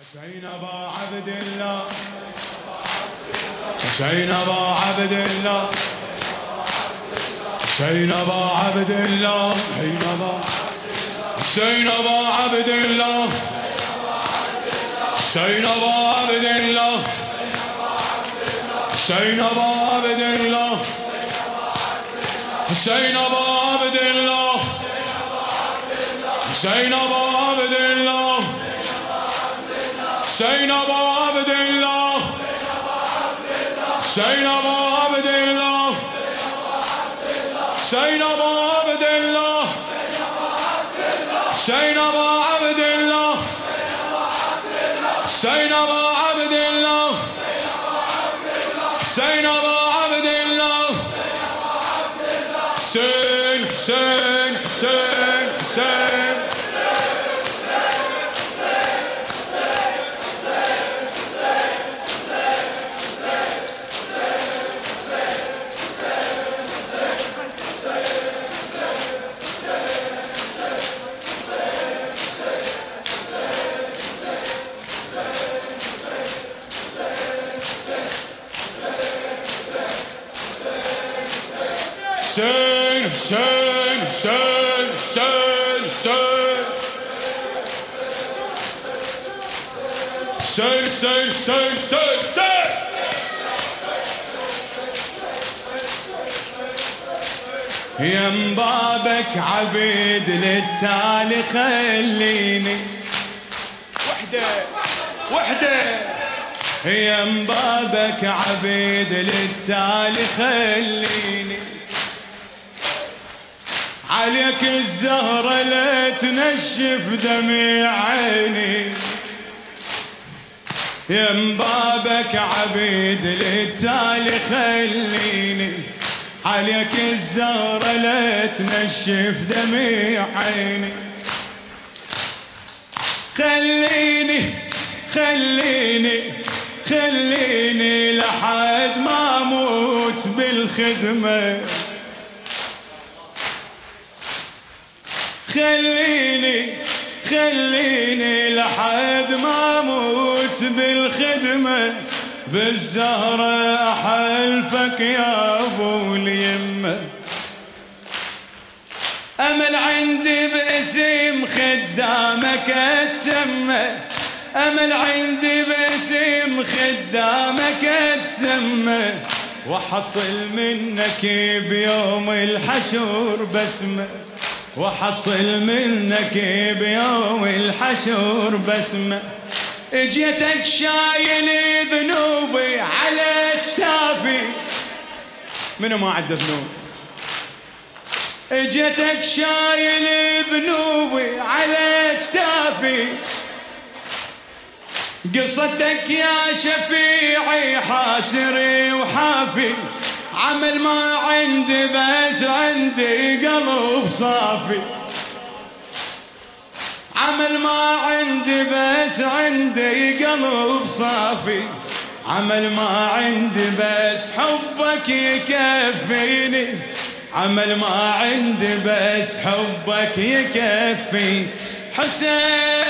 حسين ابا عبد الله. حسين ابا عبد الله. حسين ابا عبد الله. ابا حسين ابا عبد الله. حسين ابا عبد الله. حسين ابا عبد الله. حسين ابا عبد الله. حسين ابا عبد الله. حسین آبا عبد الله حسین آبا عبد الله حسین آبا عبد الله حسین آبا عبد الله حسین آبا عبد الله Sing, sing, sing, sing, sing. Sing, sing, sing, sing, sing. يم بابك عبيد للتالي خليني وحدة وحدة يم بابك عبيد للتالي خليني عليك الزهرة لا تنشف دمع عيني. يم بابك عبيد للتالي خليني. عليك الزهرة لا تنشف دمع عيني. خليني خليني خليني لحد ما أموت بالخدمة. خليني خليني لحد ما أموت بالخدمة. بالزهرة أحلفك يا أبو اليمة. أمل عندي باسم خدامك اتسمى أمل عندي باسم خدامك اتسمى وحصل منك بيوم الحشور بسمة. وحصل منك بيوم الحشر بسمة. اجيتك شايل ذنوبي على اجتافي منو ما عنده ذنوب؟ اجيتك شايل ذنوبي على اجتافي قصتك يا شفيعي حاسري وحافي. عمل ما عندي بس عندي قلب صافي. عمل ما عندي بس عندي قلب صافي. عمل ما عندي بس حبك يكفيني. عمل ما عندي بس حبك يكفي حسين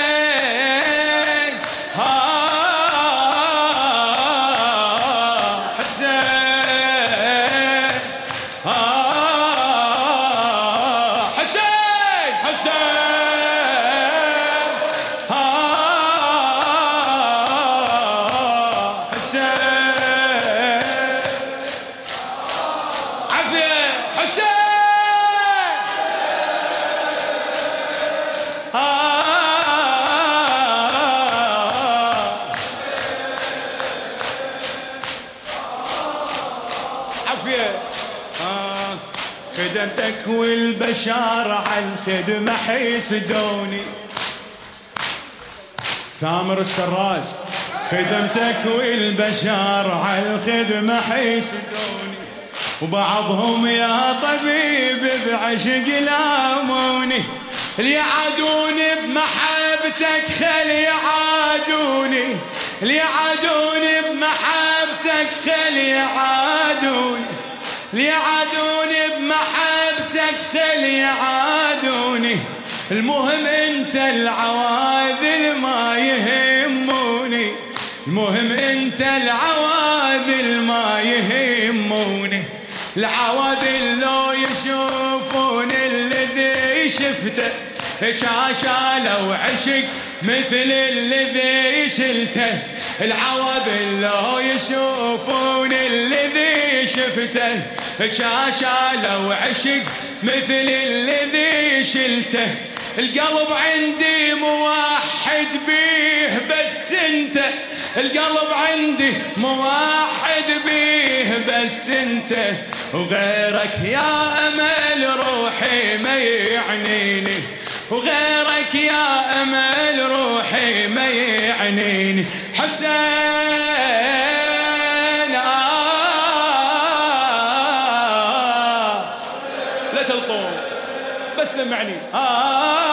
خدمتك والبشار عن خدمة حيسدوني ثامر السراج خدمتك والبشار على الخدمة حيسدوني وبعضهم يا طبيب بعشق لاموني. اللي يعادوني بمحبتك خل يعادوني. اللي يعادوني بمحبتك خل يعادوني. ليعادوني بمحبتك خل يعادوني المهم انت العواذل ما يهموني. المهم انت العواذل ما يهموني. العواذل لو يشوفون الذي شفته. شاشا لو عشق مثل الذي شلته. العواذل لو يشوفون الذي شفته. شاشا لو عشق مثل الذي شلته. القلب عندي موحد بيه بس انت. القلب عندي موحد بيه بس انت. وغيرك يا أمل روحي ما يعنيني. وغيرك يا أمل روحي ما يعنيني. حسين. آه. لا تلطم بس سمعني. آه.